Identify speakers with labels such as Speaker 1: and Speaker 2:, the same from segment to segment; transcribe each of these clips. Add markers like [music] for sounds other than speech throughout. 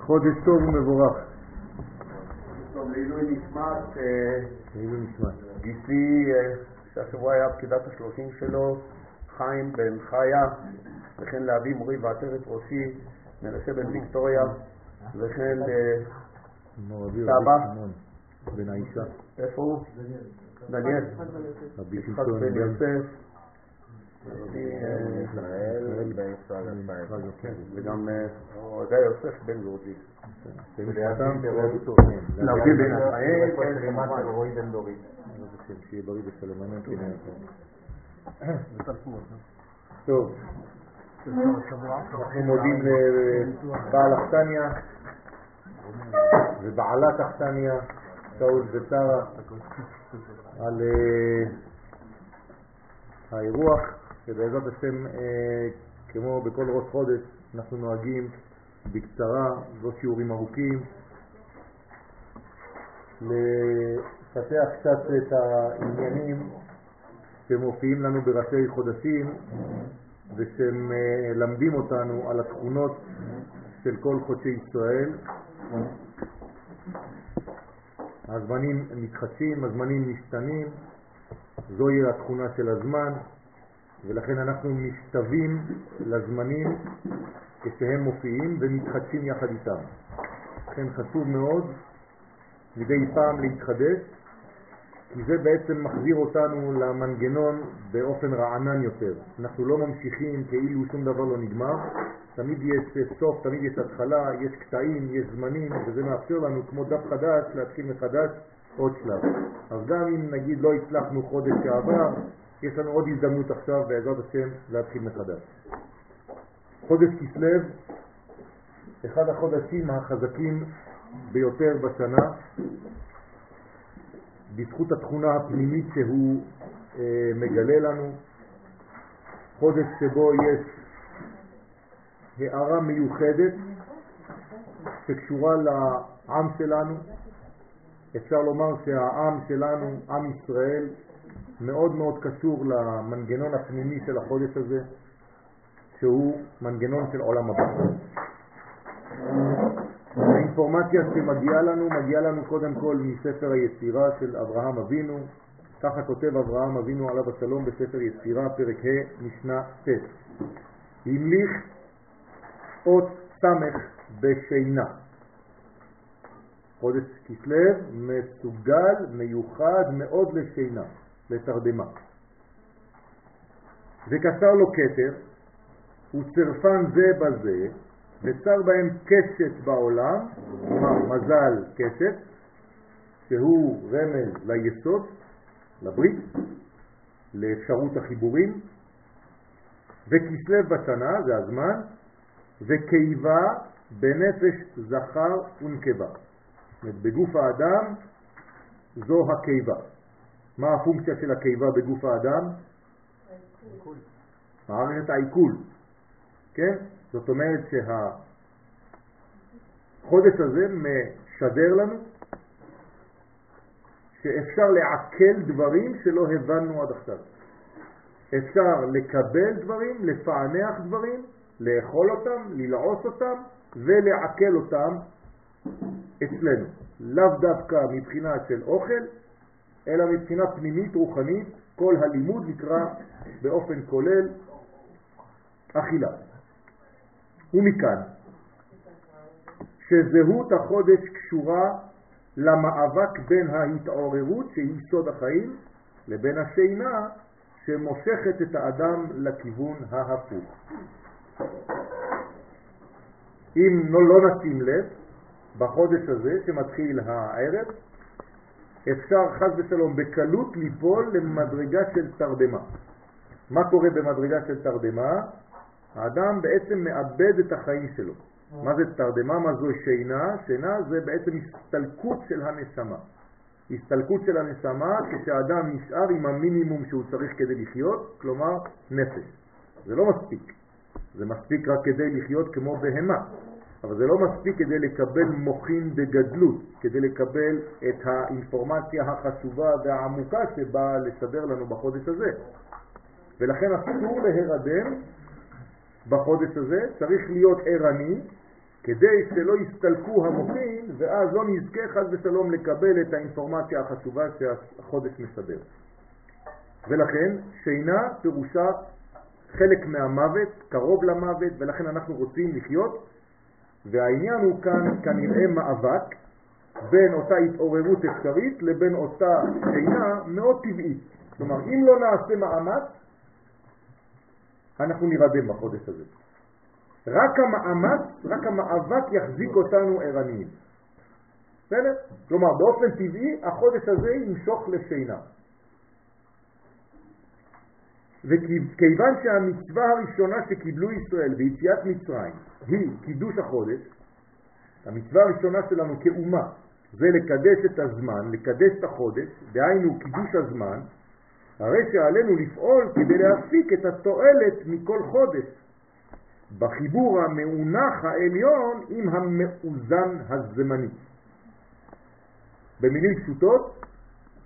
Speaker 1: חודש טוב ומבורך.
Speaker 2: טוב, לעילוי נשמת, אה,
Speaker 1: לעילוי נשמת.
Speaker 2: גיסי, אה, שהשבוע היה פקידת השלושים שלו, חיים בן חיה, וכן לאבי מורי ועטרת ראשי, מנשה בן ויקטוריה, וכן אה, סבא.
Speaker 1: בן האישה.
Speaker 2: איפה הוא? דניאל.
Speaker 1: רבי
Speaker 2: יצחק בן יוסף. אה,
Speaker 1: ישראל
Speaker 2: בן
Speaker 1: ישראל
Speaker 2: ישראל.
Speaker 1: כן.
Speaker 2: וגם אה, זה יוסף בן גורג'י. להביא בן החיים, כן,
Speaker 1: בעזרת השם, שיהיה בריא ושלום, אמן כן. טוב, אנחנו מודים לבעל אכסניה ובעלת אכסניה, שאול ושרה, על אה, האירוח, שבעזרת השם, אה, כמו בכל ראש חודש, אנחנו נוהגים בקצרה, לא שיעורים ארוכים, לפתח קצת את העניינים שמופיעים לנו בראשי חודשים ושמלמדים אותנו על התכונות של כל חודשי ישראל. הזמנים מתחדשים, הזמנים משתנים, זוהי התכונה של הזמן, ולכן אנחנו משתווים לזמנים כשהם מופיעים ומתחדשים יחד איתם. לכן חשוב מאוד מדי פעם להתחדש, כי זה בעצם מחזיר אותנו למנגנון באופן רענן יותר. אנחנו לא ממשיכים כאילו שום דבר לא נגמר, תמיד יש סוף, תמיד יש התחלה, יש קטעים, יש זמנים, וזה מאפשר לנו כמו דף חדש להתחיל מחדש עוד שלב. אז גם אם נגיד לא הצלחנו חודש שעבר, יש לנו עוד הזדמנות עכשיו בעזרת השם להתחיל מחדש. חודש כסלו, אחד החודשים החזקים ביותר בשנה, בזכות התכונה הפנימית שהוא אה, מגלה לנו, חודש שבו יש הערה מיוחדת שקשורה לעם שלנו. אפשר לומר שהעם שלנו, עם ישראל, מאוד מאוד קשור למנגנון הפנימי של החודש הזה, שהוא מנגנון של עולם הבא. האינפורמציה שמגיעה לנו, מגיעה לנו קודם כל מספר היצירה של אברהם אבינו, ככה כותב אברהם אבינו עליו השלום בספר יצירה, פרק ה', משנה ט'. המליך אות סמך בשינה. חודש כסלו מסוגל, מיוחד מאוד לשינה, לתרדמה. וקשר לו כתר, וצרפן זה בזה, וצר בהם קשת בעולם, כלומר מזל קשת, שהוא רמז ליסוד, לברית, לאפשרות החיבורים, וכסלו בשנה, זה הזמן, וקיבה בנפש זכר ונקבה. זאת אומרת, בגוף האדם זו הקיבה. מה הפונקציה של הקיבה בגוף האדם? מערכת העיכול. כן? זאת אומרת שהחודש הזה משדר לנו שאפשר לעכל דברים שלא הבנו עד עכשיו. אפשר לקבל דברים, לפענח דברים, לאכול אותם, ללעוס אותם ולעכל אותם אצלנו. לאו דווקא מבחינה של אוכל, אלא מבחינה פנימית רוחנית, כל הלימוד נקרא באופן כולל אכילה. ומכאן שזהות החודש קשורה למאבק בין ההתעוררות שהיא סוד החיים לבין השינה שמושכת את האדם לכיוון ההפוך. אם לא, לא נשים לב, בחודש הזה שמתחיל הערב, אפשר חז ושלום בקלות ליפול למדרגה של תרדמה. מה קורה במדרגה של תרדמה? האדם בעצם מאבד את החיים שלו. מה זה תרדמה? מה זו שינה? שינה זה בעצם הסתלקות של הנשמה. הסתלקות של הנשמה כשהאדם נשאר עם המינימום שהוא צריך כדי לחיות, כלומר נפש. זה לא מספיק. זה מספיק רק כדי לחיות כמו בהמה. אבל זה לא מספיק כדי לקבל מוכין בגדלות, כדי לקבל את האינפורמציה החשובה והעמוקה שבאה לשדר לנו בחודש הזה. ולכן אסור להירדם בחודש הזה, צריך להיות ערני כדי שלא יסתלקו המוחים ואז לא נזכה חס ושלום לקבל את האינפורמציה החשובה שהחודש מסדר. ולכן שינה פירושה חלק מהמוות, קרוב למוות, ולכן אנחנו רוצים לחיות, והעניין הוא כאן כנראה מאבק בין אותה התעוררות אפשרית לבין אותה שינה מאוד טבעית. כלומר, אם לא נעשה מאמץ, אנחנו נרדם בחודש הזה. רק המאמץ, רק המאבק יחזיק אותנו ערניים. בסדר? כלומר, באופן טבעי החודש הזה ימשוך לשינה. וכיוון שהמצווה הראשונה שקיבלו ישראל ביציאת מצרים היא קידוש החודש, המצווה הראשונה שלנו כאומה זה לקדש את הזמן, לקדש את החודש, דהיינו קידוש הזמן, הרי שעלינו לפעול כדי להפיק את התועלת מכל חודש, בחיבור המאונח העליון עם המאוזן הזמני. במילים פשוטות,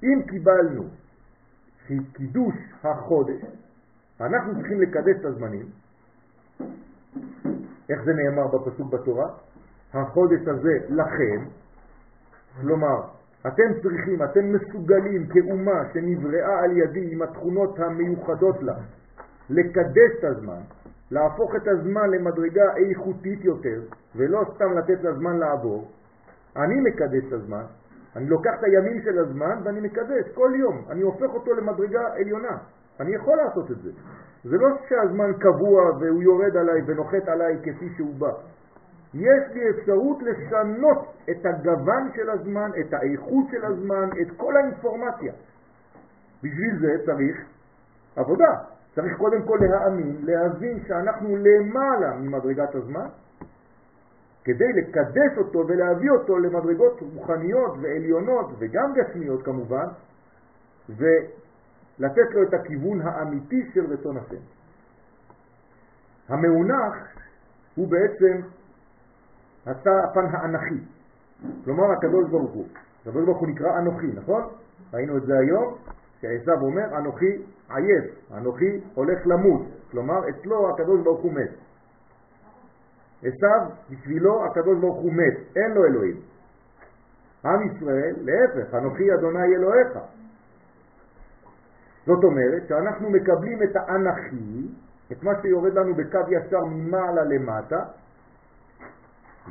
Speaker 1: אם קיבלנו קידוש החודש, אנחנו צריכים לקדש את הזמנים. איך זה נאמר בפסוק בתורה? החודש הזה לכם, כלומר, אתם צריכים, אתם מסוגלים כאומה שנבראה על ידי עם התכונות המיוחדות לה, לקדש את הזמן, להפוך את הזמן למדרגה איכותית יותר, ולא סתם לתת לזמן לעבור. אני מקדש את הזמן, אני לוקח את הימים של הזמן ואני מקדש כל יום, אני הופך אותו למדרגה עליונה. אני יכול לעשות את זה. זה לא שהזמן קבוע והוא יורד עליי ונוחת עליי כפי שהוא בא. יש לי אפשרות לשנות את הגוון של הזמן, את האיכות של הזמן, את כל האינפורמציה. בשביל זה צריך עבודה. צריך קודם כל להאמין, להבין שאנחנו למעלה ממדרגת הזמן, כדי לקדש אותו ולהביא אותו למדרגות רוחניות ועליונות וגם גשמיות כמובן, ולתת לו את הכיוון האמיתי של רצון השם. המאונח הוא בעצם הפן האנכי, כלומר הקדוש ברוך הוא. הקדוש ברוך הוא נקרא אנוכי, נכון? ראינו את זה היום, שעשב אומר אנוכי עייף, אנוכי הולך למות, כלומר אצלו הקדוש ברוך הוא מת. עשב בשבילו הקדוש ברוך הוא מת, אין לו אלוהים. עם ישראל, להפך, אנוכי אדוני אלוהיך. זאת אומרת שאנחנו מקבלים את האנכי, את מה שיורד לנו בקו ישר ממעלה למטה,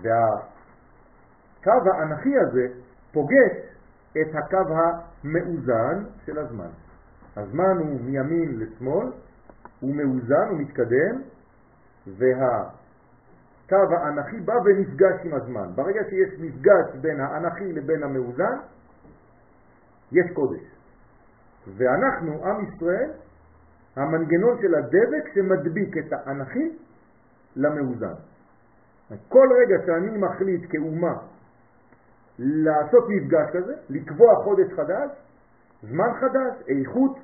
Speaker 1: והקו האנכי הזה פוגש את הקו המאוזן של הזמן. הזמן הוא מימין לשמאל, הוא מאוזן, הוא מתקדם, והקו האנכי בא ונפגש עם הזמן. ברגע שיש מפגש בין האנכי לבין המאוזן, יש קודש. ואנחנו, עם ישראל, המנגנון של הדבק שמדביק את האנכי למאוזן. כל רגע שאני מחליט כאומה לעשות מפגש כזה, לקבוע חודש חדש, זמן חדש, איכות,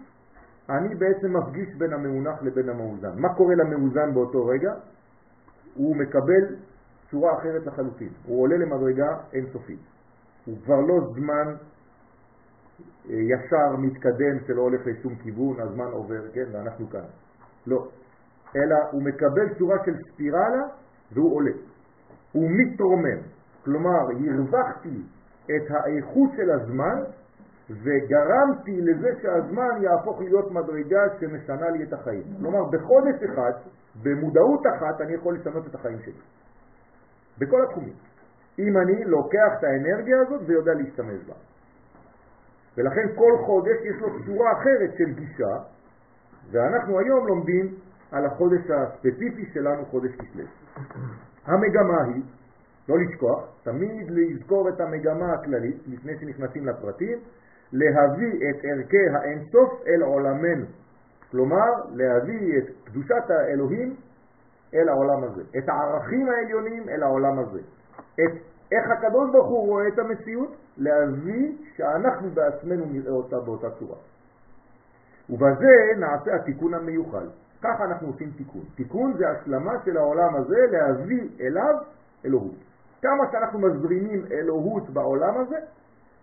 Speaker 1: אני בעצם מפגיש בין המאונח לבין המאוזן. מה קורה למאוזן באותו רגע? הוא מקבל צורה אחרת לחלוטין. הוא עולה למדרגה אינסופית. הוא כבר לא זמן ישר מתקדם שלא הולך לשום כיוון, הזמן עובר, כן, ואנחנו כאן. לא. אלא הוא מקבל צורה של ספירלה והוא עולה. הוא מתרומם. כלומר, הרווחתי את האיכות של הזמן וגרמתי לזה שהזמן יהפוך להיות מדרגה שמשנה לי את החיים. כלומר, בחודש אחד, במודעות אחת, אני יכול לשנות את החיים שלי. בכל התחומים. אם אני לוקח את האנרגיה הזאת ויודע להשתמש בה. ולכן כל חודש יש לו צורה אחרת של גישה, ואנחנו היום לומדים על החודש הספציפי שלנו, חודש כסלו. המגמה היא לא לשכוח, תמיד לזכור את המגמה הכללית לפני שנכנסים לפרטים, להביא את ערכי האינסוף אל עולמנו. כלומר, להביא את קדושת האלוהים אל העולם הזה, את הערכים העליונים אל העולם הזה, את איך הקדוש ברוך הוא רואה את המציאות, להביא שאנחנו בעצמנו נראה אותה באותה צורה. ובזה נעשה התיקון המיוחד. ככה אנחנו עושים תיקון. תיקון זה השלמה של העולם הזה להביא אליו אלוהות. כמה שאנחנו מזרימים אלוהות בעולם הזה,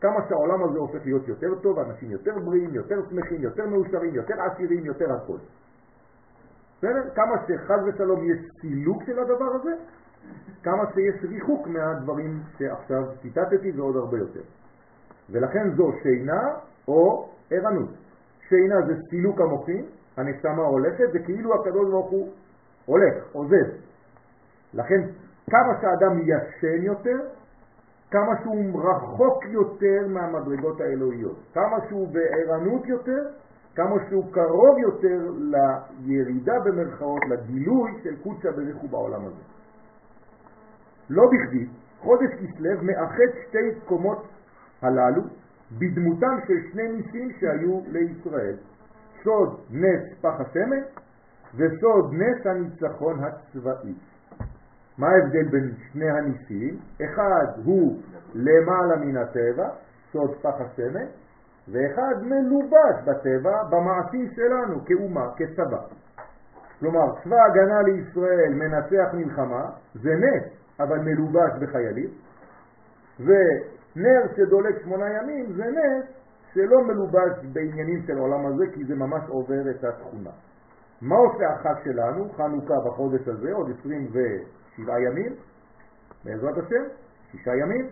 Speaker 1: כמה שהעולם הזה הופך להיות יותר טוב, אנשים יותר בריאים, יותר שמחים, יותר מאושרים, יותר עשירים, יותר הכל. בסדר? כמה שחז ושלום יש סילוק של הדבר הזה, כמה שיש ריחוק מהדברים שעכשיו ציטטתי ועוד הרבה יותר. ולכן זו שינה או ערנות. שינה זה סילוק המוחים, הנשמה הולכת, זה כאילו הקדוש ברוך הוא הולך, עוזב. לכן כמה שאדם ישן יותר, כמה שהוא רחוק יותר מהמדרגות האלוהיות, כמה שהוא בערנות יותר, כמה שהוא קרוב יותר לירידה במרכאות, לגילוי של קודשא בריחו בעולם הזה. לא בכדי, חודש כסלו מאחד שתי קומות הללו בדמותם של שני ניסים שהיו לישראל, סוד נס פח השמן וסוד נס הניצחון הצבאי. מה ההבדל בין שני הניסים? אחד הוא למעלה מן הטבע, סוד פח השמן, ואחד מלובש בטבע במעשים שלנו כאומה, כצבא. כלומר, צבא הגנה לישראל מנצח מלחמה, זה נס, אבל מלובש בחיילים, ונר שדולק שמונה ימים זה נס שלא מלובש בעניינים של העולם הזה, כי זה ממש עובר את התכונה. מה עושה החג שלנו, חנוכה בחודש הזה, עוד 27 ימים, בעזרת השם, שישה ימים,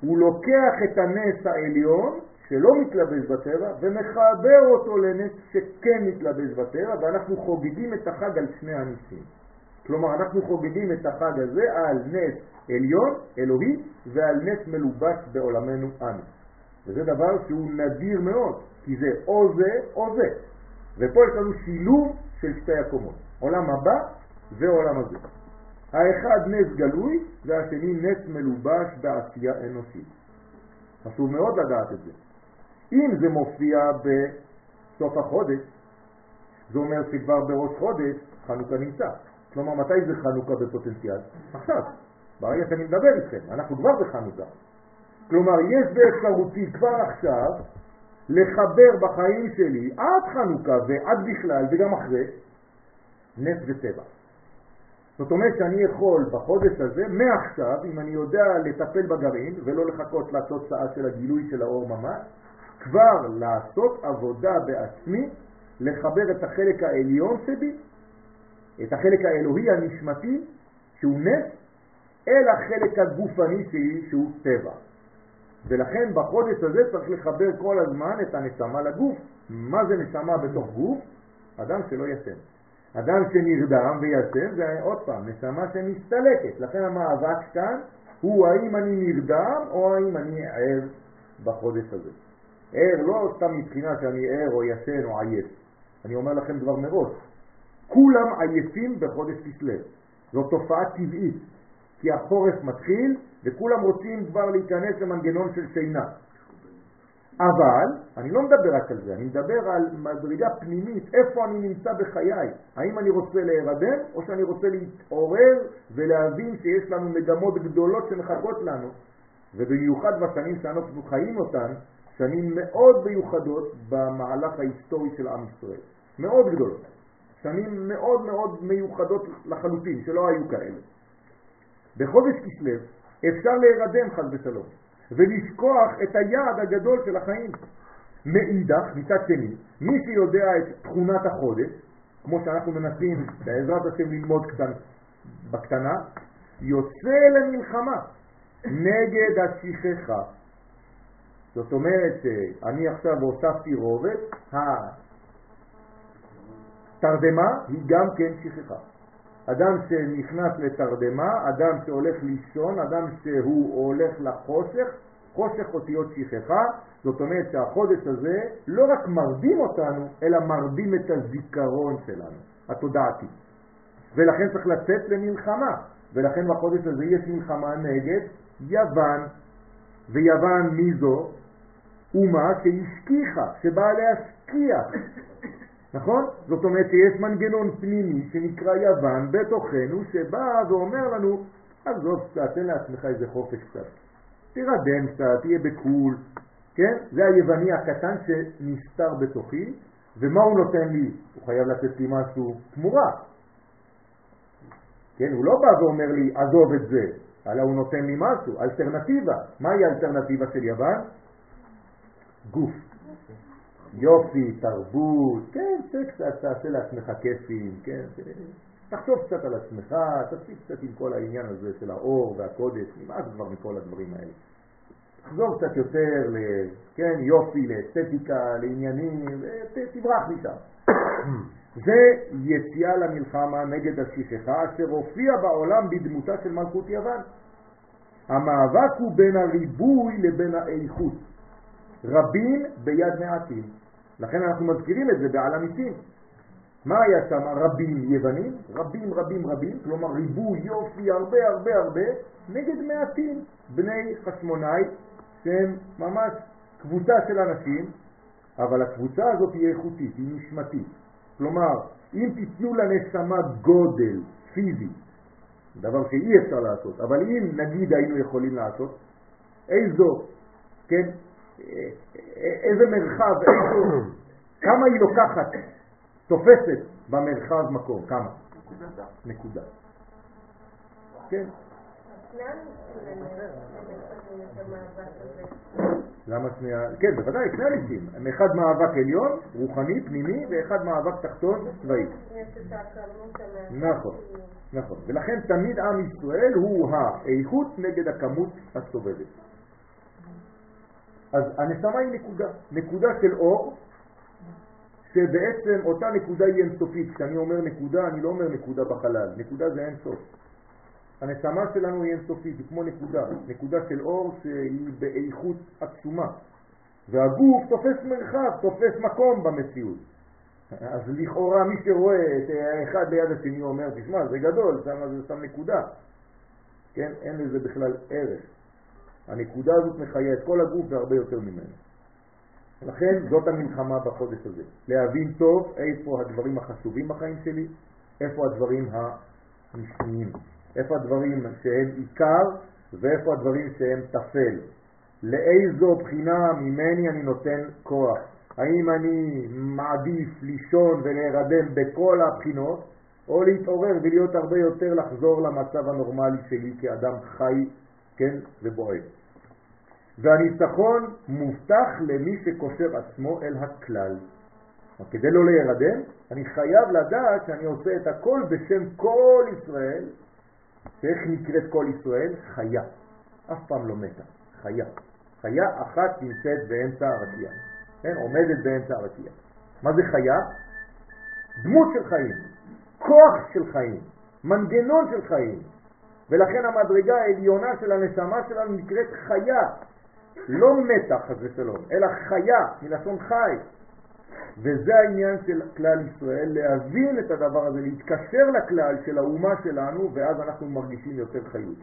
Speaker 1: הוא לוקח את הנס העליון שלא מתלבש בטבע ומחבר אותו לנס שכן מתלבש בטבע ואנחנו חוגגים את החג על שני הניסים. כלומר אנחנו חוגגים את החג הזה על נס עליון, אלוהי, ועל נס מלובש בעולמנו אנו. וזה דבר שהוא נדיר מאוד, כי זה או זה או זה. ופה יש לנו שילוב של שתי הקומות, עולם הבא ועולם הזה. האחד נס גלוי והשני נס מלובש בעשייה אנושית. חשוב מאוד לדעת את זה. אם זה מופיע בסוף החודש, זה אומר שכבר בראש חודש חנוכה נמצא. כלומר, מתי זה חנוכה בפוטנציאל? עכשיו, ברגע שאני מדבר איתכם, אנחנו כבר בחנוכה. כלומר, יש באפשרותי כבר עכשיו לחבר בחיים שלי עד חנוכה ועד בכלל וגם אחרי נס וטבע. זאת אומרת שאני יכול בחודש הזה, מעכשיו, אם אני יודע לטפל בגרעין ולא לחכות לתוצאה של הגילוי של האור ממש, כבר לעשות עבודה בעצמי, לחבר את החלק העליון שבי, את החלק האלוהי הנשמתי, שהוא נס, אל החלק הגופני שלי, שהוא טבע. ולכן בחודש הזה צריך לחבר כל הזמן את הנשמה לגוף. מה זה נשמה בתוך גוף? אדם שלא ישן. אדם שנרדם וישן זה עוד פעם נשמה שמסתלקת. לכן המאבק כאן הוא האם אני נרדם או האם אני ער בחודש הזה. ער לא סתם מבחינה שאני ער או ישן או עייף. אני אומר לכם דבר מראש. כולם עייפים בחודש כסלו. זו תופעה טבעית. כי החורף מתחיל וכולם רוצים כבר להיכנס למנגנון של שינה. אבל, אני לא מדבר רק על זה, אני מדבר על מדרגה פנימית, איפה אני נמצא בחיי. האם אני רוצה להירדם או שאני רוצה להתעורר ולהבין שיש לנו מגמות גדולות שמחכות לנו, ובמיוחד בשנים שאנחנו חיים אותן, שנים מאוד מיוחדות במהלך ההיסטורי של עם ישראל. מאוד גדולות. שנים מאוד מאוד מיוחדות לחלוטין, שלא היו כאלה. בחודש כסלו אפשר להירדם חס ושלום, ולשכוח את היעד הגדול של החיים. מאידך, מצד שני, מי שיודע את תכונת החודש, כמו שאנחנו מנסים בעזרת השם ללמוד קטן, בקטנה, יוצא למלחמה נגד השכחה. זאת אומרת שאני עכשיו הוספתי רובד, התרדמה היא גם כן שכחה. אדם שנכנס לתרדמה, אדם שהולך לישון, אדם שהוא הולך לחושך, חושך אותיות שכחה, זאת אומרת שהחודש הזה לא רק מרדים אותנו, אלא מרדים את הזיכרון שלנו, התודעתי. ולכן צריך לצאת למלחמה, ולכן בחודש הזה יש מלחמה נגד יוון. ויוון מי זו? אומה שהשכיחה, שבאה להשכיח נכון? זאת אומרת שיש מנגנון פנימי שנקרא יוון בתוכנו שבא ואומר לנו, עזוב קצת, תן לעצמך איזה חופש קצת. תירדם קצת, תהיה בקול, כן? זה היווני הקטן שנסתר בתוכי, ומה הוא נותן לי? הוא חייב לתת לי משהו תמורה. כן, הוא לא בא ואומר לי, עזוב את זה, אלא הוא נותן לי משהו, אלטרנטיבה. מהי האלטרנטיבה של יוון? גוף. יופי, תרבות, כן, קצת תעשה לעצמך כיפים, כן, תחשוב קצת על עצמך, תפסיק קצת עם כל העניין הזה של האור והקודש, נמאס כבר מכל הדברים האלה. תחזור קצת יותר, ל, כן, יופי, לאסתטיקה, לעניינים, תברח משם. [clears throat] זה יציאה למלחמה נגד השכחה אשר הופיע בעולם בדמותה של מלכות יוון. המאבק הוא בין הריבוי לבין האיכות. רבים ביד מעטים. לכן אנחנו מזכירים את זה בעל המיסים. מה היה שם? רבים יוונים, רבים רבים רבים, כלומר ריבוי, יופי, הרבה הרבה הרבה, נגד מעטים, בני חשמונאי, שהם ממש קבוצה של אנשים, אבל הקבוצה הזאת היא איכותית, היא נשמתית. כלומר, אם תיתנו לנשמה גודל פיזי, דבר שאי אפשר לעשות, אבל אם נגיד היינו יכולים לעשות, איזו, כן, איזה מרחב, כמה היא לוקחת, תופסת במרחב מקום, כמה? נקודה. כן. למה שני ה... כן, בוודאי, שני הליסים. אחד מאבק עליון, רוחני, פנימי, ואחד מאבק תחתון, צבאי. נכון, נכון. ולכן תמיד עם ישראל הוא האיכות נגד הכמות הסובבת. אז הנשמה היא נקודה, נקודה של אור, שבעצם אותה נקודה היא אינסופית. כשאני אומר נקודה, אני לא אומר נקודה בחלל, נקודה זה אינסוף. הנשמה שלנו היא אינסופית, היא כמו נקודה, נקודה של אור שהיא באיכות עצומה. והגוף תופס מרחב, תופס מקום במציאות. אז לכאורה מי שרואה את האחד ליד השני אומר, תשמע, זה גדול, שם זה שם נקודה. כן? אין לזה בכלל ערך. הנקודה הזאת מחיה את כל הגוף והרבה יותר ממנו. לכן זאת המלחמה בחודש הזה, להבין טוב איפה הדברים החשובים בחיים שלי, איפה הדברים המשניים. איפה הדברים שהם עיקר ואיפה הדברים שהם תפל. לאיזו בחינה ממני אני נותן כוח. האם אני מעדיף לישון ולהירדם בכל הבחינות, או להתעורר ולהיות הרבה יותר לחזור למצב הנורמלי שלי כאדם חי, כן, ובועט. והניצחון מובטח למי שקושר עצמו אל הכלל. כדי לא להירדם, אני חייב לדעת שאני עושה את הכל בשם כל ישראל, ואיך נקראת כל ישראל? חיה. אף פעם לא מתה, חיה. חיה אחת נמצאת באמצע הרקיע, כן? עומדת באמצע הרקיע. מה זה חיה? דמות של חיים, כוח של חיים, מנגנון של חיים. ולכן המדרגה העליונה של הנשמה שלנו נקראת חיה, לא מתה חס ושלום, אלא חיה, מלשון חי. וזה העניין של כלל ישראל, להבין את הדבר הזה, להתקשר לכלל של האומה שלנו, ואז אנחנו מרגישים יותר חיות.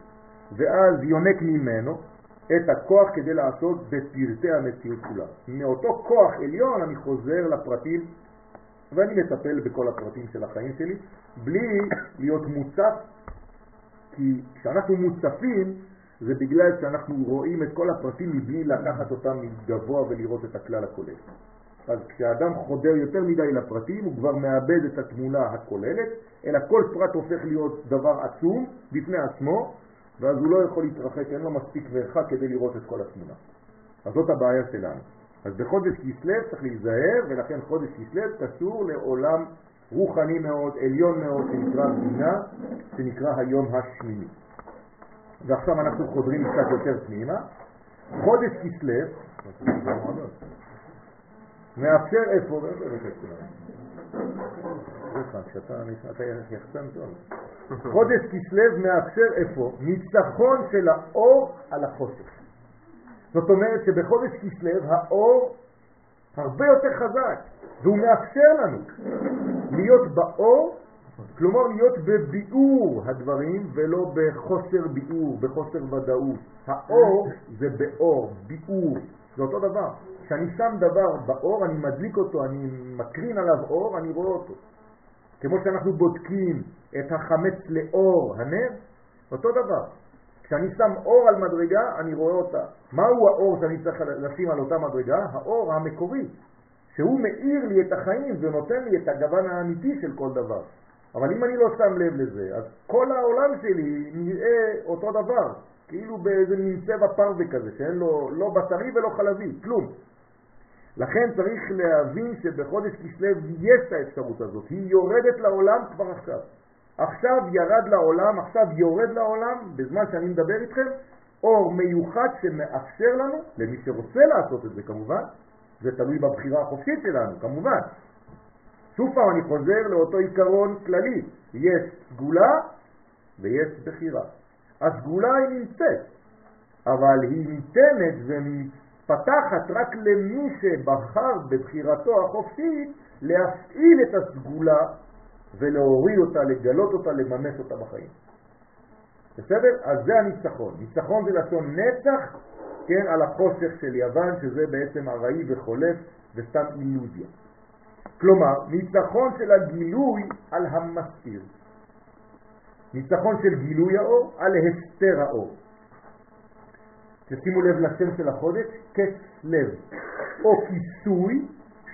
Speaker 1: ואז יונק ממנו את הכוח כדי לעשות בפרטי המציאות כולה. מאותו כוח עליון אני חוזר לפרטים, ואני מטפל בכל הפרטים של החיים שלי, בלי להיות מוצף, כי כשאנחנו מוצפים, זה בגלל שאנחנו רואים את כל הפרטים מבלי לקחת אותם מגבוה ולראות את הכלל הכולל. אז כשאדם חודר יותר מדי לפרטים הוא כבר מאבד את התמונה הכוללת, אלא כל פרט הופך להיות דבר עצום בפני עצמו, ואז הוא לא יכול להתרחק, אין לו מספיק מרחק כדי לראות את כל התמונה. אז זאת הבעיה שלנו. אז בחודש כסלו צריך להיזהר, ולכן חודש כסלו קשור לעולם רוחני מאוד, עליון מאוד, שנקרא בינה, שנקרא היום השמיני. ועכשיו אנחנו חודרים קצת יותר פנימה. חודש כסלו, מאפשר איפה, טוב. חודש כסלו מאפשר איפה? ניצחון של האור על החושך. זאת אומרת שבחודש כסלו האור הרבה יותר חזק, והוא מאפשר לנו להיות באור, כלומר להיות בביאור הדברים ולא בחוסר ביאור, בחוסר ודאות. האור זה באור, ביאור, זה אותו דבר. כשאני שם דבר באור, אני מדליק אותו, אני מקרין עליו אור, אני רואה אותו. כמו שאנחנו בודקים את החמץ לאור הנר, אותו דבר. כשאני שם אור על מדרגה, אני רואה אותה. מהו האור שאני צריך לשים על אותה מדרגה? האור המקורי, שהוא מאיר לי את החיים ונותן לי את הגוון האמיתי של כל דבר. אבל אם אני לא שם לב לזה, אז כל העולם שלי נראה אותו דבר, כאילו באיזה מין צבע פרווה כזה, שאין לו לא בשרי ולא חלבי, כלום. לכן צריך להבין שבחודש כסלו יש את האפשרות הזאת, היא יורדת לעולם כבר עכשיו. עכשיו ירד לעולם, עכשיו יורד לעולם, בזמן שאני מדבר איתכם, אור מיוחד שמאפשר לנו, למי שרוצה לעשות את זה כמובן, זה תלוי בבחירה החופשית שלנו, כמובן. שוב פעם אני חוזר לאותו עיקרון כללי, יש סגולה ויש בחירה. הסגולה היא נמצאת, אבל היא ניתנת ומתפתחת רק למי שבחר בבחירתו החופשית להפעיל את הסגולה ולהוריד אותה, לגלות אותה, לממש אותה בחיים. בסדר? אז זה הניצחון. ניצחון זה לשון נצח, כן, על החושך של יוון, שזה בעצם ארעי וחולף וסתם אילוזיה. כלומר, ניצחון של הגילוי על המסתיר. ניצחון של גילוי האור על הסתר האור. תשימו לב לשם של החודש, כס לב, או כיסוי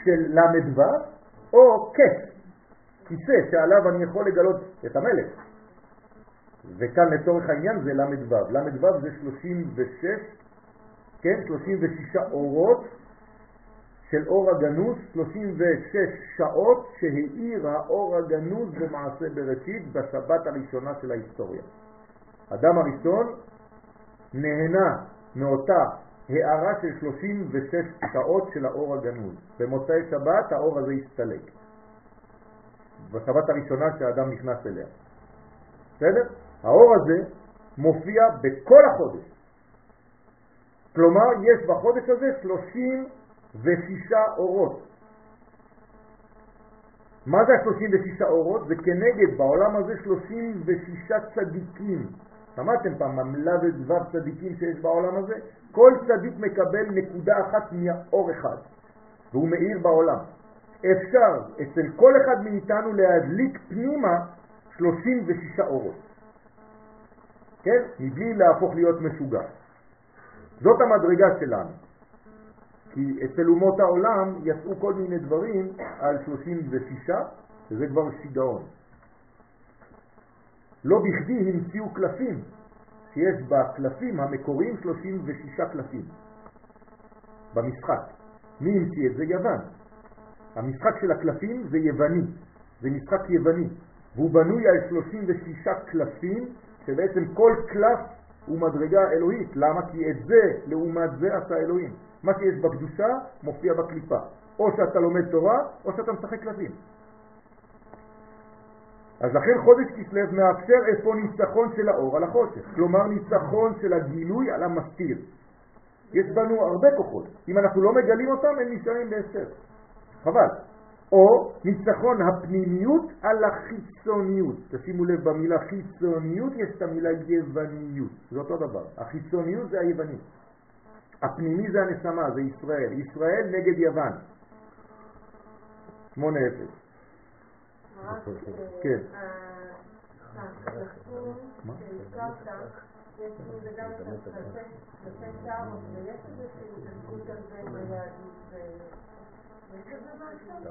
Speaker 1: של למד ו, או כס, כיסא שעליו אני יכול לגלות את המלך. וכאן לצורך העניין זה למד ו. למד ו זה 36, כן, 36 אורות של אור הגנוז, 36 שעות שהאיר האור הגנוז במעשה בראשית בשבת הראשונה של ההיסטוריה. אדם הראשון נהנה מאותה הערה של 36 שעות של האור הגנוז. במוצאי שבת האור הזה הסתלק. בשבת הראשונה שהאדם נכנס אליה. בסדר? האור הזה מופיע בכל החודש. כלומר, יש בחודש הזה 36 אורות. מה זה ה-36 אורות? זה כנגד בעולם הזה 36 צדיקים. שמעתם פעם ממלה ודבר צדיקים שיש בעולם הזה? כל צדיק מקבל נקודה אחת מאור אחד, והוא מאיר בעולם. אפשר אצל כל אחד מאיתנו להדליק פנימה 36 אורות. כן? מבלי להפוך להיות משוגע. זאת המדרגה שלנו. כי אצל אומות העולם יצאו כל מיני דברים על 36, וזה כבר שיגעון. לא בכדי המציאו קלפים, שיש בקלפים המקוריים 36 קלפים במשחק. מי המציא את זה? יוון. המשחק של הקלפים זה יווני, זה משחק יווני, והוא בנוי על 36 קלפים, שבעצם כל קלף הוא מדרגה אלוהית. למה? כי את זה, לעומת זה עשה אלוהים. מה שיש בקדושה מופיע בקליפה. או שאתה לומד תורה, או שאתה משחק קלפים. אז לכן חודש כסלו מאפשר איפה ניצחון של האור על החושך, כלומר ניצחון של הגילוי על המסתיר. יש בנו הרבה כוחות, אם אנחנו לא מגלים אותם הם נשארים בהסתר, חבל. או ניצחון הפנימיות על החיצוניות. תשימו לב, במילה חיצוניות יש את המילה יווניות, זה אותו דבר. החיצוניות זה היוונית. הפנימי זה הנשמה, זה ישראל. ישראל נגד יוון. 8-0. כן.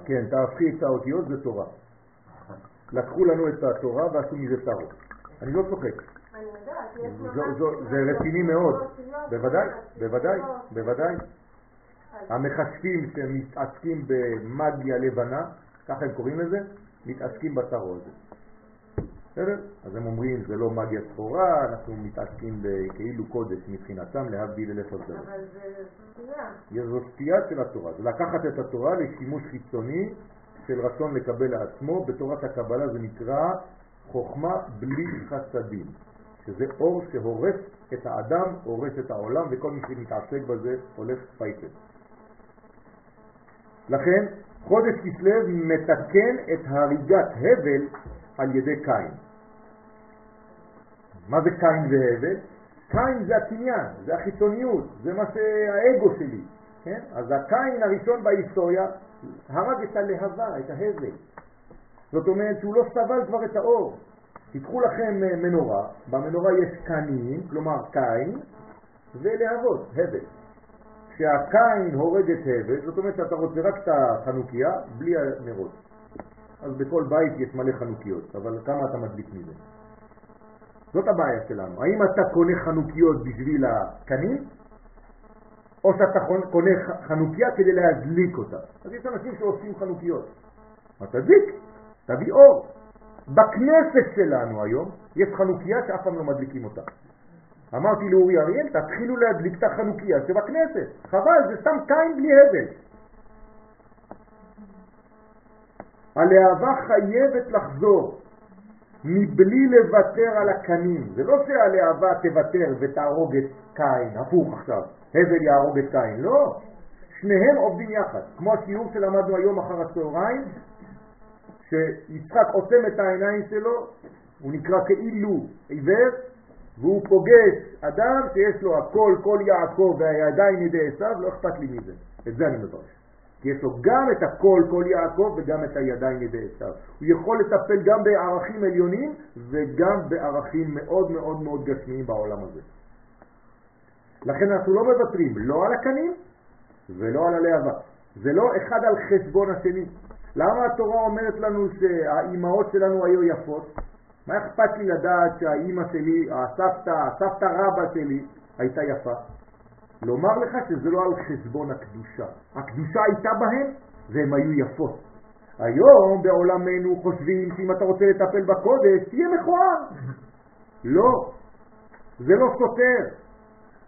Speaker 1: כן, תהפכי את האותיות זה תורה. לקחו לנו את התורה ועשו מזה טרות. אני לא צוחק. זה רציני מאוד. בוודאי, בוודאי, בוודאי. המחשבים שמתעסקים במגיה לבנה, ככה הם קוראים לזה, מתעסקים בטרו הזה. בסדר? אז הם אומרים, זה לא מגיה שחורה, אנחנו מתעסקים בכאילו קודש מבחינתם, להבדיל אלף הבדלות.
Speaker 3: אבל זה סטייה.
Speaker 1: זו סטייה של התורה, זה לקחת את התורה לשימוש חיצוני של רצון לקבל לעצמו, בתורת הקבלה זה נקרא חוכמה בלי חסדים, שזה אור שהורס את האדם, הורס את העולם, וכל מי שמתעסק בזה הולך פייטר. לכן, חודש כסלו מתקן את הריגת הבל על ידי קין. מה זה קין והבל? קין זה הקניין, זה החיצוניות, זה מה שהאגו שלי, כן? אז הקין הראשון בהיסטוריה הרג את הלהבה, את ההבל. זאת אומרת שהוא לא סבל כבר את האור. תיקחו לכם מנורה, במנורה יש קנים, כלומר קין, ולהבות, הבל. כשהקין הורג את הבל, זאת אומרת שאתה רוצה רק את החנוכיה בלי הנרות. אז בכל בית יש מלא חנוכיות, אבל כמה אתה מדליק מזה? זאת הבעיה שלנו. האם אתה קונה חנוכיות בשביל הקנים, או שאתה קונה חנוכיה כדי להדליק אותה? אז יש אנשים שעושים חנוכיות. מה תדליק? תביא אור. בכנסת שלנו היום יש חנוכיה שאף פעם לא מדליקים אותה. אמרתי לאורי אריאל, תתחילו להדליק את החנוכיה שבכנסת. חבל, זה סתם קין בלי הבל. הלהבה חייבת לחזור מבלי לוותר על הקנים. זה לא שהלהבה תוותר ותהרוג את קין, הפוך עכשיו, הבל יהרוג את קין, לא. שניהם עובדים יחד, כמו השיעור שלמדנו היום אחר הצהריים, שיצחק עוצם את העיניים שלו, הוא נקרא כאילו עיוור, והוא פוגש אדם שיש לו הכל, כל יעקב והידיים ידי עשיו, לא אכפת לי מזה. את זה אני מברך. כי יש לו גם את הכל, כל יעקב, וגם את הידיים ידי עשיו. הוא יכול לטפל גם בערכים עליונים וגם בערכים מאוד מאוד מאוד גשמיים בעולם הזה. לכן אנחנו לא מוותרים לא על הקנים ולא על הלהבה. זה לא אחד על חשבון השני. למה התורה אומרת לנו שהאימהות שלנו היו יפות? מה אכפת לי לדעת שהאימא שלי, הסבתא, הסבתא רבא שלי הייתה יפה? לומר לך שזה לא על חשבון הקדושה. הקדושה הייתה בהם והן היו יפות. היום בעולמנו חושבים שאם אתה רוצה לטפל בקודש, תהיה מכוער. [laughs] לא, זה לא סותר.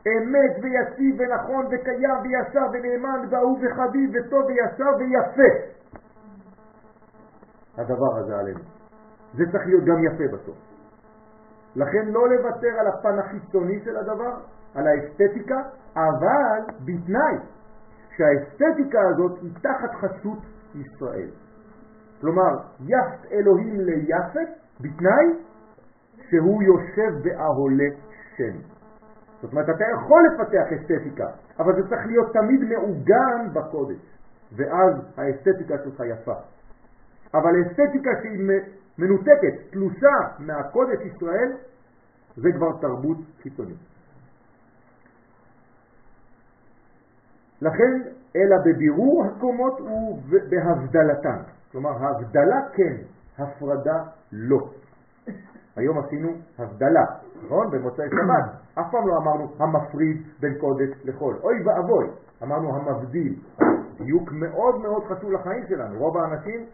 Speaker 1: אמת ויציב ונכון וקיים וישר ונאמן ואהוב וחביב וטוב וישר ויפה. הדבר הזה עלינו. זה צריך להיות גם יפה בסוף. לכן לא לוותר על הפן החיצוני של הדבר, על האסתטיקה, אבל בתנאי שהאסתטיקה הזאת היא תחת חסות ישראל. כלומר, יפת אלוהים ליפת בתנאי שהוא יושב באהולה שם. זאת אומרת, אתה יכול לפתח אסתטיקה, אבל זה צריך להיות תמיד מעוגן בקודש, ואז האסתטיקה שלך יפה. אבל אסתטיקה שהיא מנותקת, תלושה מהקודש ישראל, זה כבר תרבות חיצונית. לכן, אלא בבירור הקומות ובהבדלתן. כלומר, ההבדלה כן, הפרדה לא. היום עשינו הבדלה, נכון? במוצאי שבת. אף פעם לא אמרנו המפריד בין קודש לחול. אוי ואבוי, אמרנו המבדיל. דיוק מאוד מאוד חשוב לחיים שלנו. רוב האנשים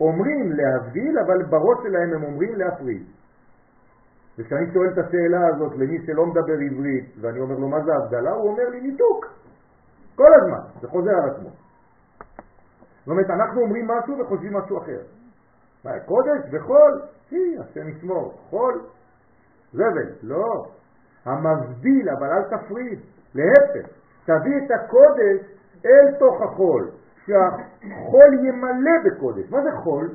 Speaker 1: אומרים להבדיל, אבל בראש שלהם הם אומרים להפריד. וכשאני שואל את השאלה הזאת למי שלא מדבר עברית, ואני אומר לו מה זה הבדלה, הוא אומר לי ניתוק. כל הזמן, זה חוזר על עצמו. זאת אומרת, אנחנו אומרים משהו וחושבים משהו אחר. מה, קודש וחול? היא, השם ישמור. חול, זבל. לא. המבדיל, אבל אל תפריד. להפך, תביא את הקודש אל תוך החול. שהחול ימלא בקודש. מה זה חול?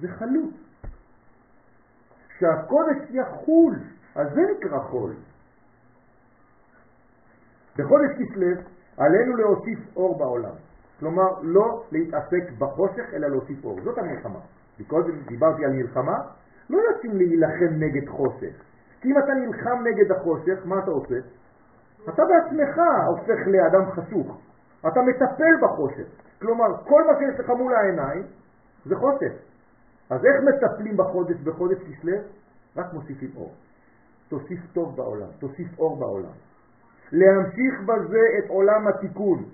Speaker 1: זה חלוט. שהקודש יחול, אז זה נקרא חול. בחודש כסלו עלינו להוסיף אור בעולם. כלומר, לא להתעסק בחושך, אלא להוסיף אור. זאת המלחמה. קודם דיברתי על מלחמה, לא יוצאים להילחם נגד חושך. כי אם אתה נלחם נגד החושך, מה אתה עושה? אתה בעצמך הופך לאדם חשוך. אתה מטפל בחושך. כלומר, כל מה שיש לך מול העיניים זה חושך. אז איך מטפלים בחודש, בחודש כסלו? רק מוסיפים אור. תוסיף טוב בעולם, תוסיף אור בעולם. להמשיך בזה את עולם התיקון.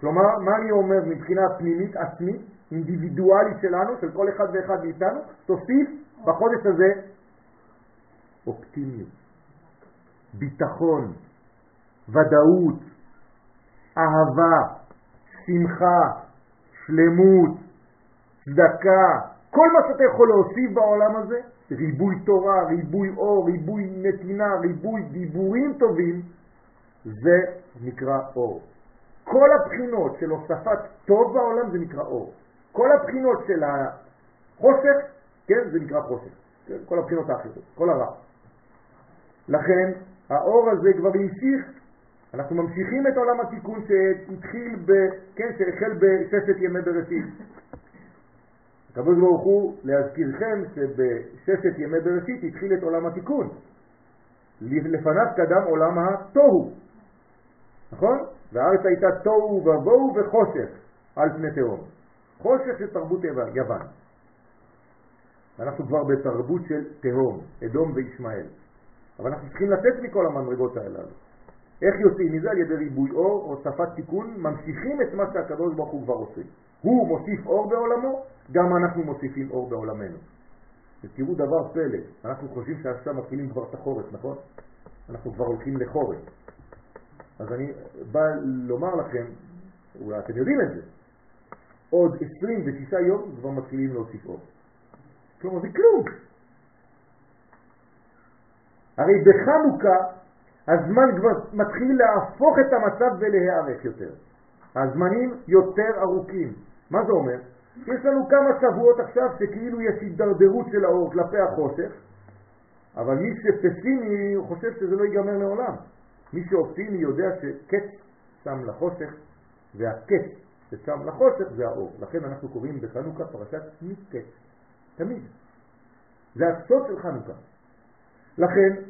Speaker 1: כלומר, מה אני אומר מבחינה פנימית, עצמית, אינדיבידואלית שלנו, של כל אחד ואחד מאיתנו, תוסיף בחודש הזה אופטימיות, ביטחון, ודאות, אהבה, שמחה, שלמות, צדקה, כל מה שאתה יכול להוסיף בעולם הזה, ריבוי תורה, ריבוי אור, ריבוי נתינה, ריבוי דיבורים טובים, זה נקרא אור. כל הבחינות של הוספת טוב בעולם זה נקרא אור. כל הבחינות של החושך, כן, זה נקרא חושך. כן, כל הבחינות האחרות, כל הרע. לכן האור הזה כבר המשיך, אנחנו ממשיכים את עולם התיקון שהתחיל ב... כן, שהחל בששת ימי בראשית. הקדוש ברוך הוא, להזכירכם שבששת ימי בראשית התחיל את עולם התיקון. לפניו קדם עולם התוהו. נכון? והארץ הייתה תוהו ובוהו וחושך על פני תהום. חושך של תרבות יוון. אנחנו כבר בתרבות של תהום, אדום וישמעאל. אבל אנחנו צריכים לצאת מכל המנרגות האלה. איך יוצאים מזה? על ידי ריבוי אור, הוספת תיקון, ממשיכים את מה שהקדוש ברוך הוא כבר עושה. הוא מוסיף אור בעולמו, גם אנחנו מוסיפים אור בעולמנו. ותראו דבר פלא, אנחנו חושבים שעכשיו מתחילים כבר את החורף, נכון? אנחנו כבר הולכים לחורף. אז אני בא לומר לכם, אולי אתם יודעים את זה, עוד 26 יום כבר מתחילים להוסיף אור. כלומר זה כלום. הרי בחנוכה הזמן כבר מתחיל להפוך את המצב ולהיערך יותר. הזמנים יותר ארוכים. מה זה אומר? יש לנו כמה שבועות עכשיו שכאילו יש הידרדרות של האור כלפי החושך, אבל מי שפסימי חושב שזה לא ייגמר לעולם. מי שאופטימי יודע שקץ שם לחושך, והקץ ששם לחושך זה האור. לכן אנחנו קוראים בחנוכה פרשת מקץ. תמיד. זה הסוד של חנוכה. לכן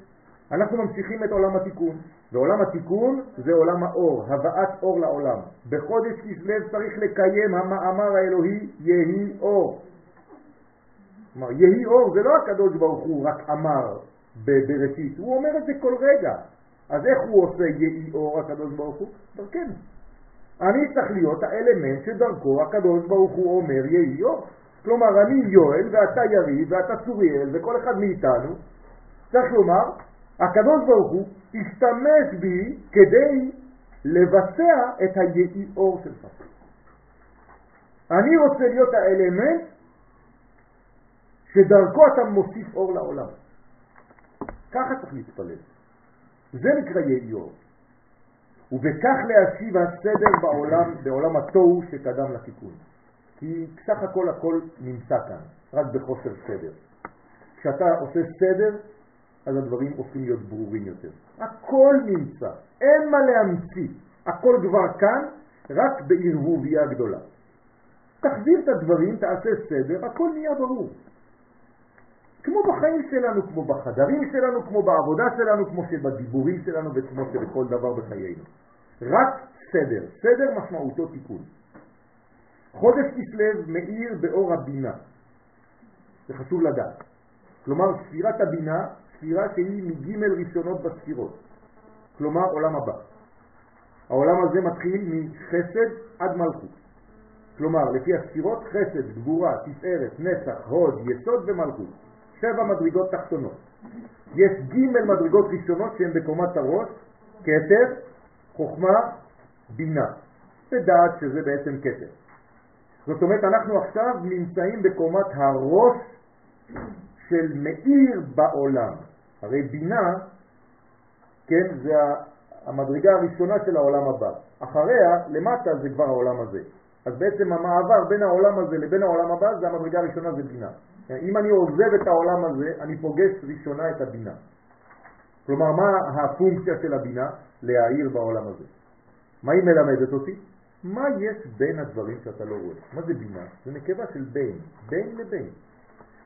Speaker 1: אנחנו ממשיכים את עולם התיקון, ועולם התיקון זה עולם האור, הבאת אור לעולם. בחודש כסלו צריך לקיים המאמר האלוהי יהי אור. כלומר, יהי אור זה לא הקדוש ברוך הוא רק אמר בראשית, הוא אומר את זה כל רגע. אז איך הוא עושה יהי אור הקדוש ברוך הוא? דרכנו. אני צריך להיות האלמנט שדרכו הקדוש ברוך הוא אומר יהי אור. כלומר, אני יואל ואתה יריב ואתה צוריאל וכל אחד מאיתנו צריך לומר, הקדוש ברוך הוא השתמש בי כדי לבצע את היהי אור שלך. אני רוצה להיות האלמנט שדרכו אתה מוסיף אור לעולם. ככה צריך להתפלל. זה נקרא יהי אור. ובכך להשיב הסדר בעולם, בעולם התוהו שקדם לתיקון. כי סך הכל הכל נמצא כאן, רק בחוסר סדר. כשאתה עושה סדר, אז הדברים הופכים להיות ברורים יותר. הכל נמצא, אין מה להמציא, הכל כבר כאן, רק בערבוביה גדולה. תחזיר את הדברים, תעשה סדר, הכל נהיה ברור. כמו בחיים שלנו, כמו בחדרים שלנו, כמו בעבודה שלנו, כמו שבדיבורים שלנו וכמו שבכל דבר בחיינו. רק סדר. סדר משמעותו תיקון. חודש כסלו מאיר באור הבינה. זה חשוב לדעת. כלומר, ספירת הבינה, ספירה שהיא מג' ראשונות בספירות. כלומר, עולם הבא. העולם הזה מתחיל מחסד עד מלכות. כלומר, לפי הספירות, חסד, גבורה, תפארת, נצח, הוד, יסוד ומלכות. שבע מדרגות תחתונות. יש ג' מדרגות ראשונות שהן בקומת הראש, כתר, חוכמה, בינה. ודעת שזה בעצם כתר. זאת אומרת, אנחנו עכשיו נמצאים בקומת הראש של מאיר בעולם. הרי בינה, כן, זה המדרגה הראשונה של העולם הבא. אחריה, למטה זה כבר העולם הזה. אז בעצם המעבר בין העולם הזה לבין העולם הבא זה המדרגה הראשונה, זה בינה. אם אני עוזב את העולם הזה, אני פוגש ראשונה את הבינה. כלומר, מה הפונקציה של הבינה? להעיר בעולם הזה. מה היא מלמדת אותי? מה יש בין הדברים שאתה לא רואה? מה זה בינה? זה נקבה של בין, בין לבין.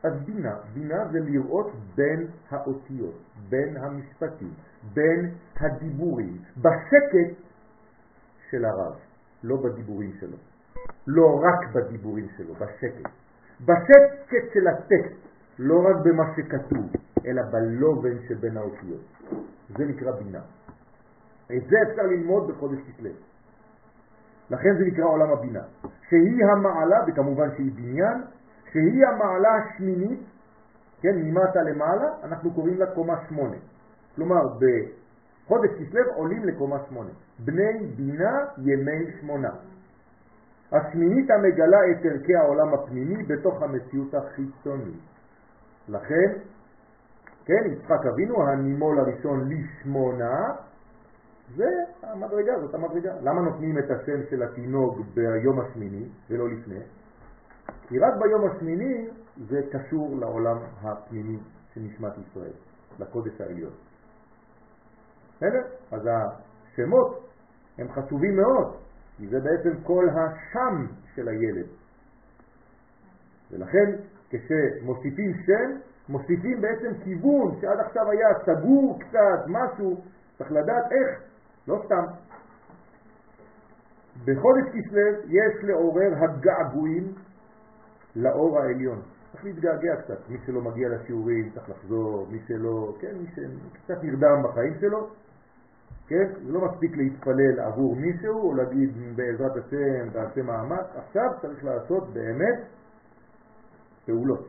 Speaker 1: אז בינה, בינה זה לראות בין האותיות, בין המשפטים, בין הדיבורים, בשקט של הרב, לא בדיבורים שלו. לא רק בדיבורים שלו, בשקט. בשקט של הטקסט, לא רק במה שכתוב, אלא בלובן שבין האותיות. זה נקרא בינה. את זה אפשר ללמוד בחודש כסלו. לכן זה נקרא עולם הבינה, שהיא המעלה, וכמובן שהיא בניין, שהיא המעלה השמינית, כן, ממטה למעלה, אנחנו קוראים לה קומה שמונה. כלומר, בחודש כסלו עולים לקומה שמונה. בני בינה ימי שמונה. השמינית המגלה את ערכי העולם הפנימי בתוך המציאות החיצונית. לכן, כן, יצחק אבינו, הנימול הראשון לשמונה, זה המדרגה, זאת המדרגה. למה נותנים את השם של התינוק ביום השמיני ולא לפני? כי רק ביום השמיני זה קשור לעולם הפנימי של נשמת ישראל, לקודש העליון. בסדר? אז השמות הם חשובים מאוד, כי זה בעצם כל השם של הילד. ולכן כשמוסיפים שם, מוסיפים בעצם כיוון שעד עכשיו היה סגור קצת, משהו, צריך לדעת איך, לא סתם. בחודש כסלו יש לעורר הגעגועים לאור העליון. צריך להתגעגע קצת, מי שלא מגיע לשיעורים צריך לחזור, מי שלא, כן, מי שקצת נרדם בחיים שלו, כן? זה לא מספיק להתפלל עבור מישהו או להגיד בעזרת השם תעשה מאמץ, עכשיו צריך לעשות באמת פעולות.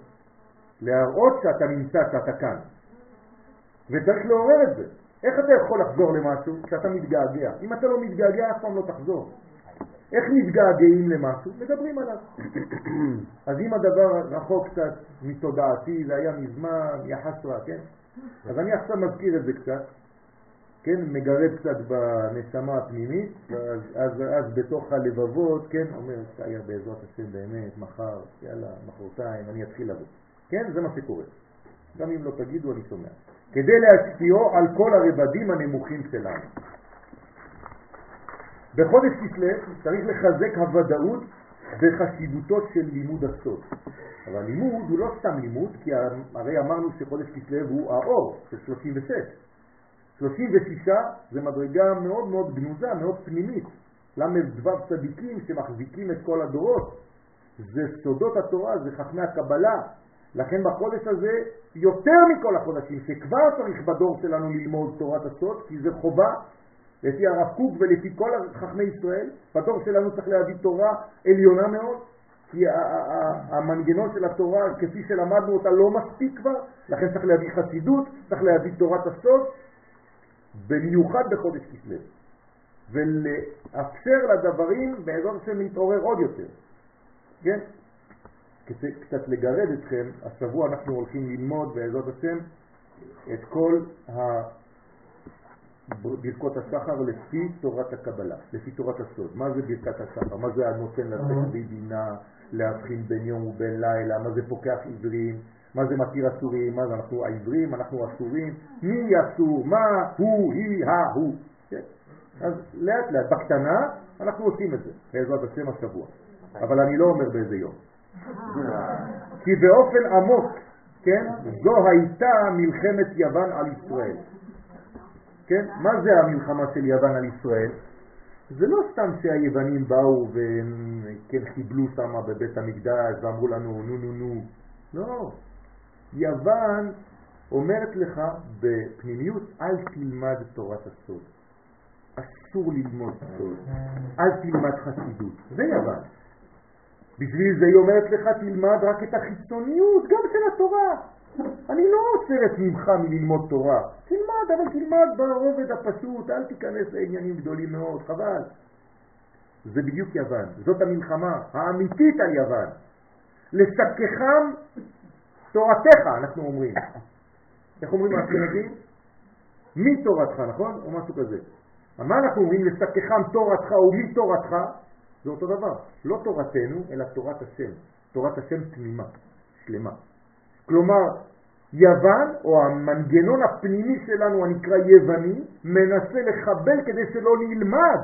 Speaker 1: להראות שאתה נמצא, שאתה כאן. וצריך לעורר את זה. איך אתה יכול לחזור למשהו כשאתה מתגעגע? אם אתה לא מתגעגע, אף פעם לא תחזור. איך מתגעגעים למשהו? מדברים עליו. [coughs] אז אם הדבר רחוק קצת מתודעתי, זה היה מזמן, יחס רע, כן? אז אני עכשיו מזכיר את זה קצת, כן, מגרד קצת בנשמה הפנימית, אז, אז, אז בתוך הלבבות, כן, אומר, שהיה בעזרת השם באמת, מחר, יאללה, מחרתיים, אני אתחיל לבוא. כן, זה מה שקורה. גם אם לא תגידו, אני שומע. כדי להשפיעו על כל הרבדים הנמוכים שלנו. בחודש כסלו צריך לחזק הוודאות וחשיבותו של לימוד הסוד. אבל לימוד הוא לא סתם לימוד, כי הרי אמרנו שחודש כסלו הוא האור של 36. 36 זה מדרגה מאוד מאוד גנוזה, מאוד פנימית. ל"ו צדיקים שמחזיקים את כל הדורות. זה סודות התורה, זה חכמי הקבלה. לכן בחודש הזה, יותר מכל החודשים, שכבר צריך בדור שלנו ללמוד תורת הסוד, כי זה חובה, לפי הרב קוק ולפי כל חכמי ישראל, בדור שלנו צריך להביא תורה עליונה מאוד, כי המנגנון של התורה, כפי שלמדנו אותה, לא מספיק כבר, לכן צריך להביא חסידות, צריך להביא תורת הסוד, במיוחד בחודש כסלו, ולאפשר לדברים בעזרת השם להתעורר עוד יותר. כן? כדי קצת לגרד אתכם, השבוע אנחנו הולכים ללמוד בעזרת השם את כל ברכות השחר לפי תורת הקבלה, לפי תורת הסוד. מה זה ברכת השחר? מה זה הנותן לתת בלי בינה, להבחין בין יום ובין לילה? מה זה פוקח עברים? מה זה מתיר אסורים? מה זה אנחנו העברים? אנחנו אסורים? מי אסור? מה הוא, היא, ההוא? כן? אז לאט לאט, בקטנה, אנחנו עושים את זה, בעזרת השם השבוע. אבל אני לא אומר באיזה יום. [laughs] כי באופן עמוק, כן, זו הייתה מלחמת יוון על ישראל. כן? מה זה המלחמה של יוון על ישראל? זה לא סתם שהיוונים באו וכן חיבלו שם בבית המקדש ואמרו לנו נו נו נו. לא. יוון אומרת לך בפנימיות, אל תלמד תורת הסוד. אסור ללמוד סוד. אל תלמד חסידות. זה יוון. בשביל זה היא אומרת לך, תלמד רק את החיצוניות, גם של התורה. אני לא עוצרת ממך מללמוד תורה. תלמד, אבל תלמד ברובד הפשוט, אל תיכנס לעניינים גדולים מאוד, חבל. זה בדיוק יוון, זאת המלחמה האמיתית על יוון. לסככם תורתך, אנחנו אומרים. איך אומרים האשכנזים? מתורתך, נכון? או משהו כזה. מה אנחנו אומרים? לסככם תורתך ומתורתך, זה אותו דבר. לא תורתנו, אלא תורת השם. תורת השם תמימה, שלמה. כלומר, יוון, או המנגנון הפנימי שלנו הנקרא יווני, מנסה לחבל כדי שלא נלמד